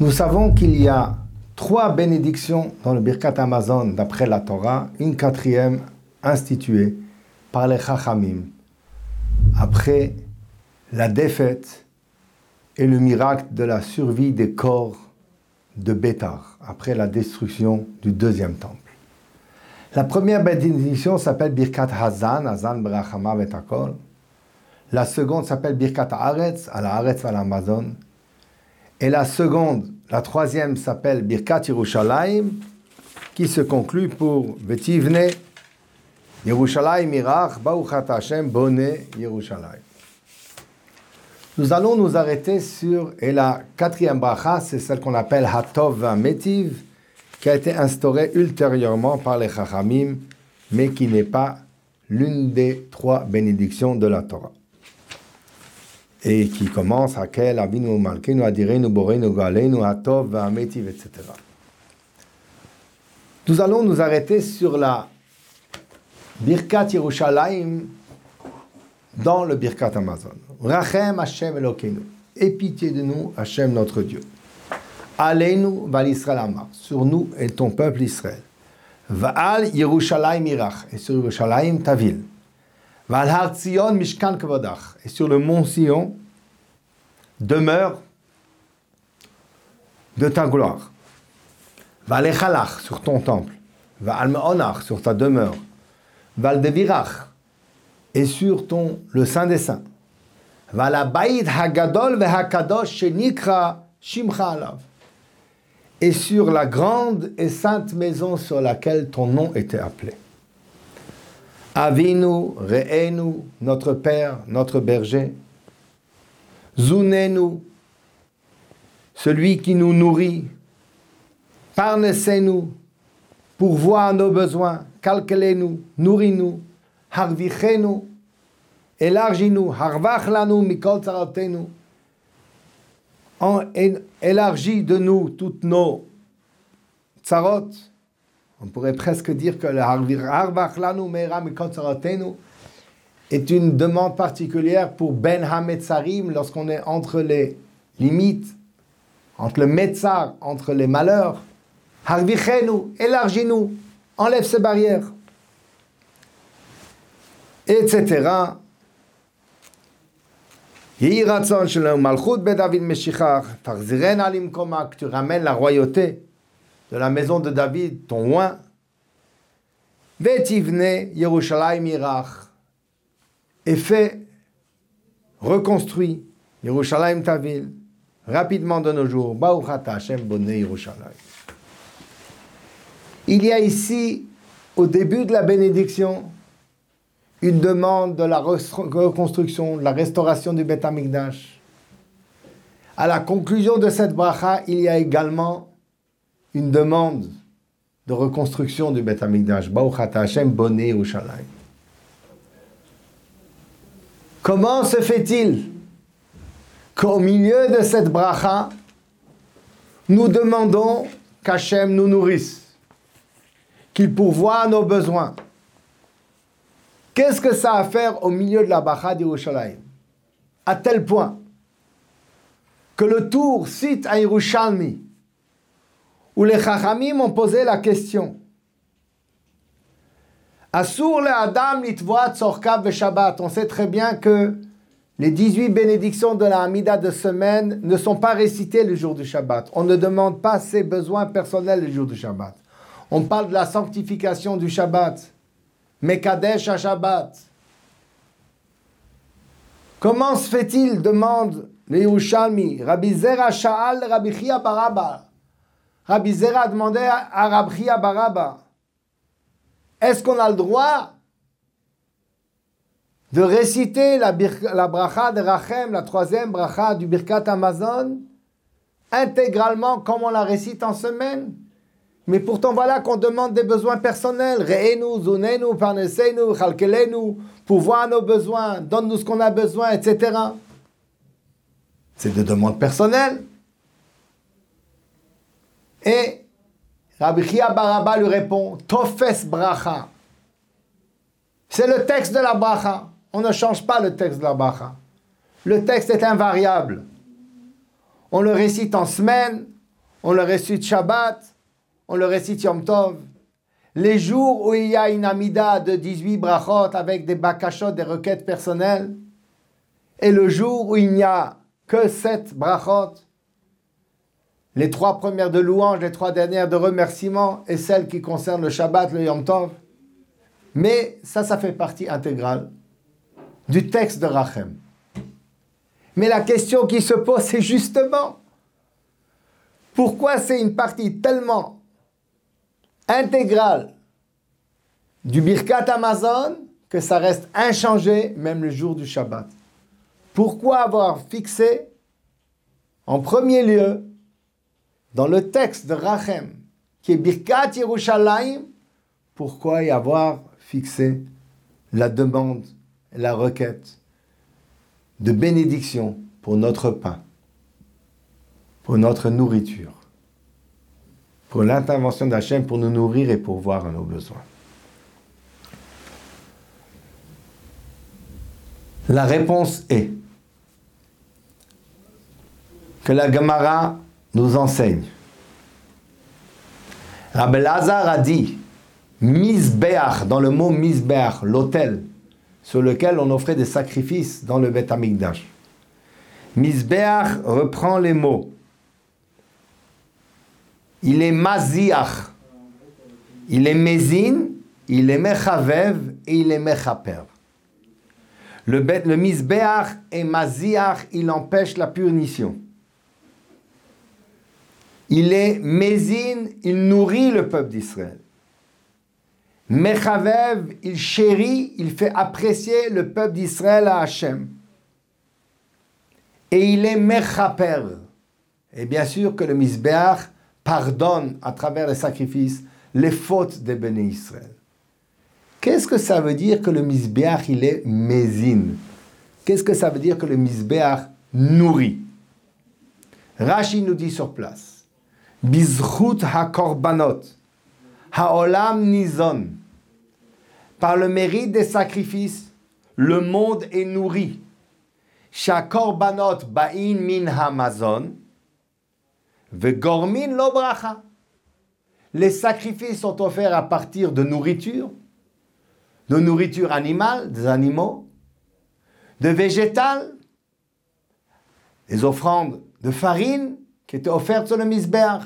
Nous savons qu'il y a trois bénédictions dans le Birkat Amazon d'après la Torah, une quatrième instituée par les Chachamim après la défaite et le miracle de la survie des corps de Bétar, après la destruction du deuxième temple. La première bénédiction s'appelle Birkat Hazan, Hazan Brachama Betakol. La seconde s'appelle Birkat Aretz, à la Aretz à l'Amazon. Et la seconde, la troisième s'appelle Birkat Yerushalayim, qui se conclut pour Vetivne Yerushalayim Irach, Bauchat Hashem, Bone Yerushalayim. Nous allons nous arrêter sur, et la quatrième bracha, c'est celle qu'on appelle Hatov Metiv, qui a été instaurée ultérieurement par les Chachamim, mais qui n'est pas l'une des trois bénédictions de la Torah. Et qui commence à quel Avinu Malkenu Adirenu Borenu Galenu Hatov Metiv, etc. Nous allons nous arrêter sur la Birkat Yerushalayim dans le Birkat Amazon. Rachem Hashem Elokeinu. Aie pitié de nous, Hashem notre Dieu. Aleinu val Israël. Sur nous et ton peuple Israël. Va'al Yerushalayim Irach. Et sur Yerushalayim ta ville. Mishkan. Et sur le mont Sion demeure de ta gloire. Va'al Echalach. Sur ton temple. Va'al Me'onach. Sur ta demeure. Va'al Devirach et sur ton, le Saint des Saints. Hagadol shenikra shimcha alav. Et sur la grande et sainte maison sur laquelle ton nom était appelé. Avinu, Re'enu, notre Père, notre berger. Zunenu, celui qui nous nourrit. Parnessez-nous, pourvois nos besoins. Calculez-nous, nourris-nous harvichenu, élargis-nous, harvach lanu mikol tzaratenu, élargis de nous toutes nos tsarot. On pourrait presque dire que le est une demande particulière pour Ben Hametzarim lorsqu'on est entre les limites, entre le Metzar, entre les malheurs. Harvichenu, élargis-nous, enlève ces barrières etc. tu ramènes la royauté de la maison de David, ton oin. Vetivne Yerushalayim Irach. Et fait, reconstruit Yerushalayim ta ville, rapidement de nos jours. Il y a ici, au début de la bénédiction, une demande de la reconstruction, de la restauration du Beth Amikdash. À la conclusion de cette bracha, il y a également une demande de reconstruction du Beth Amikdash. Hashem Comment se fait-il qu'au milieu de cette bracha, nous demandons qu'Hachem nous nourrisse, qu'il pourvoie nos besoins, Qu'est-ce que ça a à faire au milieu de la Bacha d'Yerushalayim À tel point que le tour cite à où les Chachamim ont posé la question le Shabbat. On sait très bien que les 18 bénédictions de la Hamida de semaine ne sont pas récitées le jour du Shabbat. On ne demande pas ses besoins personnels le jour du Shabbat. On parle de la sanctification du Shabbat. Mekadesh à Shabbat. Comment se fait-il demande le Yerushalmi. Rabbi Zera Sha'al Rabbi Chia Baraba. Rabbi Zera a demandé à Rabbi Baraba. Est-ce qu'on a le droit de réciter la, bracha de Rachem, la troisième bracha du Birkat Amazon, intégralement comme on la récite en semaine? Mais pourtant, voilà qu'on demande des besoins personnels. Parnesenu, chalkelenu, voir nos besoins, donne-nous ce qu'on a besoin, etc. C'est des demandes personnelles. Et Rabbi Chia Baraba lui répond, Tofes bracha. C'est le texte de la bracha. On ne change pas le texte de la bracha. Le texte est invariable. On le récite en semaine, on le récite Shabbat, on le récite Yom Tov. Les jours où il y a une amida de 18 brachot avec des bakashot, des requêtes personnelles, et le jour où il n'y a que 7 brachot, les trois premières de louange, les trois dernières de remerciement et celles qui concernent le Shabbat, le Yom Tov. Mais ça, ça fait partie intégrale du texte de Rachem. Mais la question qui se pose, c'est justement pourquoi c'est une partie tellement intégrale du Birkat Amazon que ça reste inchangé même le jour du Shabbat? Pourquoi avoir fixé en premier lieu dans le texte de Rachem qui est Birkat Yerushalayim, pourquoi y avoir fixé la demande, la requête de bénédiction pour notre pain, pour notre nourriture, pour l'intervention d'Hachem pour nous nourrir et pour voir nos besoins. La réponse est que la Gemara nous enseigne. Rabbi Lazar a dit Misbeach, dans le mot Misbeach, l'autel sur lequel on offrait des sacrifices dans le Beth Amikdash. Misbeach reprend les mots. Il est maziach, il est mezin, il est mechavev et il est mechaper. Le, le misbeach et maziach, il empêche la punition. Il est mezin, il nourrit le peuple d'Israël. Mechavev, il chérit, il fait apprécier le peuple d'Israël à Hachem. Et il est mechaper. Et bien sûr que le misbeach pardonne à travers les sacrifices les fautes des bénis Israël. Qu'est-ce que ça veut dire que le misbeach il est mezin Qu'est-ce que ça veut dire que le misbeach nourrit? Rashi nous dit sur place Ha-korbanot Haolam nizon. Par le mérite des sacrifices, le monde est nourri. Shakorbanot ba'in min hamazon. Vegormin lo bracha. Les sacrifices sont offerts à partir de nourriture, de nourriture animale, des animaux, de végétal, les offrandes de farine qui étaient offertes sur le misbeach,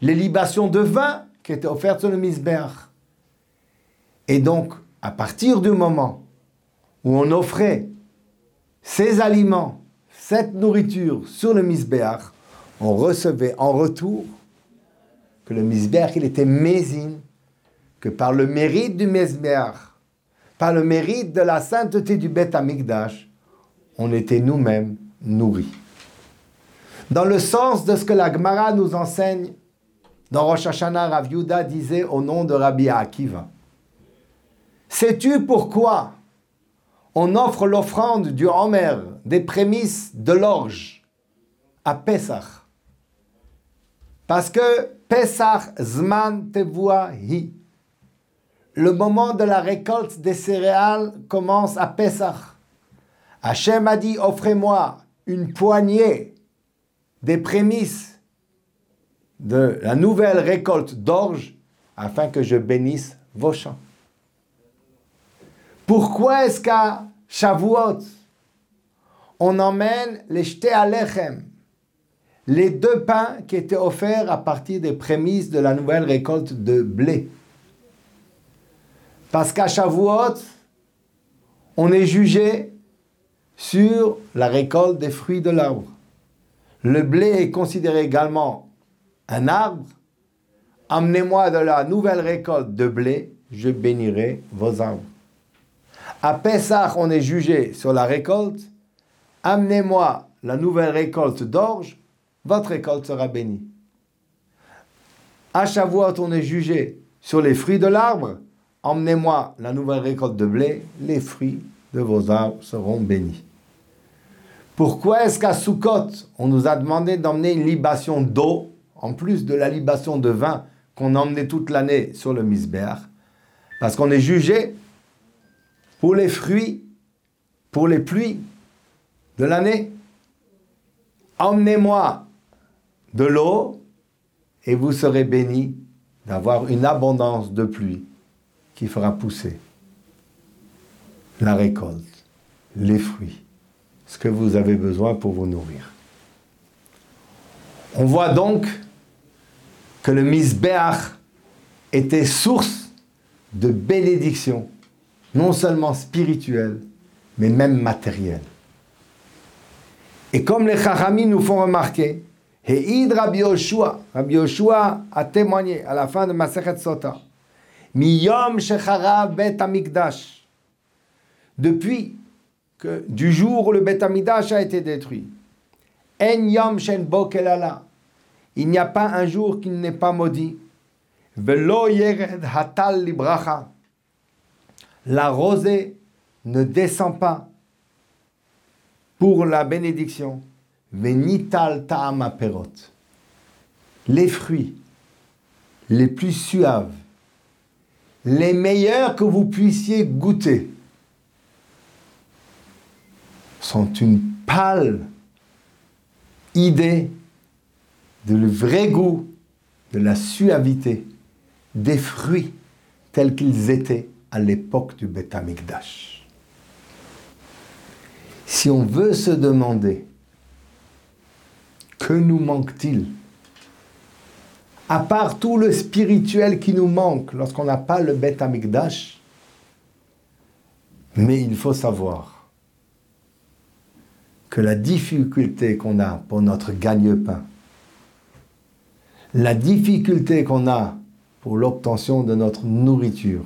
les libations de vin qui était offerte sur le misbeach. Et donc, à partir du moment où on offrait ces aliments, cette nourriture sur le misbeach, on recevait en retour que le misbeach, il était mésine, que par le mérite du misbeach, par le mérite de la sainteté du Beth Amikdash, on était nous-mêmes nourris. Dans le sens de ce que la Gemara nous enseigne dans Rosh Hashanah, Rav disait au nom de Rabbi Akiva Sais-tu pourquoi on offre l'offrande du Homer, des prémices de l'orge, à Pesach? Parce que Pesach Zman Tevua Hi. Le moment de la récolte des céréales commence à Pesach. Hachem a dit Offrez-moi une poignée des prémices de la nouvelle récolte d'orge afin que je bénisse vos champs. Pourquoi est-ce qu'à Shavuot, on emmène les jetés à les deux pains qui étaient offerts à partir des prémices de la nouvelle récolte de blé? Parce qu'à Shavuot, on est jugé sur la récolte des fruits de l'arbre. Le blé est considéré également un arbre, amenez-moi de la nouvelle récolte de blé, je bénirai vos arbres. À Pessah, on est jugé sur la récolte, amenez-moi la nouvelle récolte d'orge, votre récolte sera bénie. À Shavuot, on est jugé sur les fruits de l'arbre, emmenez-moi la nouvelle récolte de blé, les fruits de vos arbres seront bénis. Pourquoi est-ce qu'à Sukkot, on nous a demandé d'emmener une libation d'eau en plus de la libation de vin qu'on emmenait toute l'année sur le misbéach, parce qu'on est jugé pour les fruits, pour les pluies de l'année. Emmenez-moi de l'eau et vous serez bénis d'avoir une abondance de pluie qui fera pousser la récolte, les fruits, ce que vous avez besoin pour vous nourrir. On voit donc que le misbeach était source de bénédiction, non seulement spirituelle, mais même matérielle. Et comme les Chachamim nous font remarquer, Heid Rabbi Yoshua, Rabbi Yoshua a témoigné à la fin de Masechet Sota, Miyom Shechara Bet Amikdash, depuis que du jour où le Bet Amikdash a été détruit, En Shen il n'y a pas un jour qui n'est pas maudit, Yered Hatal la rosée ne descend pas pour la bénédiction. Venital perot. Les fruits les plus suaves, les meilleurs que vous puissiez goûter, sont une pâle idée de le vrai goût, de la suavité des fruits tels qu'ils étaient à l'époque du Beth Amikdash. Si on veut se demander que nous manque-t-il? À part tout le spirituel qui nous manque lorsqu'on n'a pas le Beth Amikdash, mais il faut savoir que la difficulté qu'on a pour notre gagne-pain, la difficulté qu'on a pour l'obtention de notre nourriture,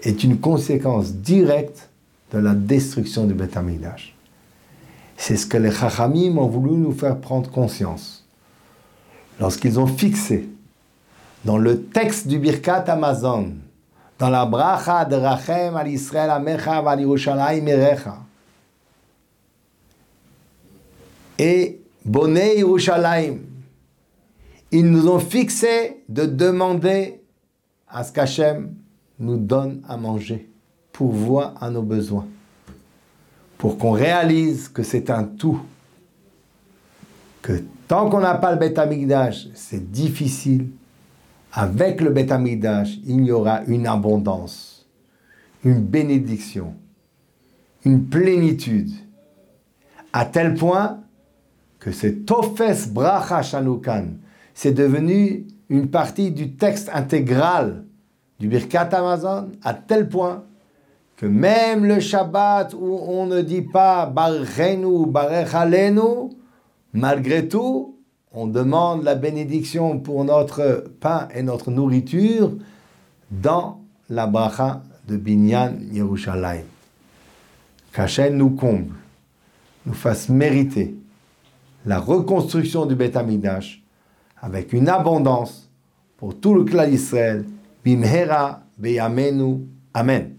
est une conséquence directe de la destruction du Beth. C'est ce que les Chachamim ont voulu nous faire prendre conscience. Lorsqu'ils ont fixé dans le texte du Birkat Amazon, dans la bracha de Rachem al Israël Amecha al Yerushalayim Erecha, et Boné Yerushalayim, ils nous ont fixé de demander à ce qu'Hachem nous donne à manger, pourvoit à nos besoins pour qu'on réalise que c'est un tout. Que tant qu'on n'a pas le Beth c'est difficile. Avec le Beth il y aura une abondance, une bénédiction, une plénitude, à tel point que c'est Tofes Bracha Shanukan, c'est devenu une partie du texte intégral du Birkat Amazon, à tel point que même le Shabbat où on ne dit pas Barchenu, Barechalenu, malgré tout, on demande la bénédiction pour notre pain et notre nourriture dans la bracha de Binyan Yerushalayim. Qu'Hachem nous comble, nous fasse mériter la reconstruction du Beth Amidash avec une abondance pour tout le clan d'Israël. Bimhera beyamenu. Amen.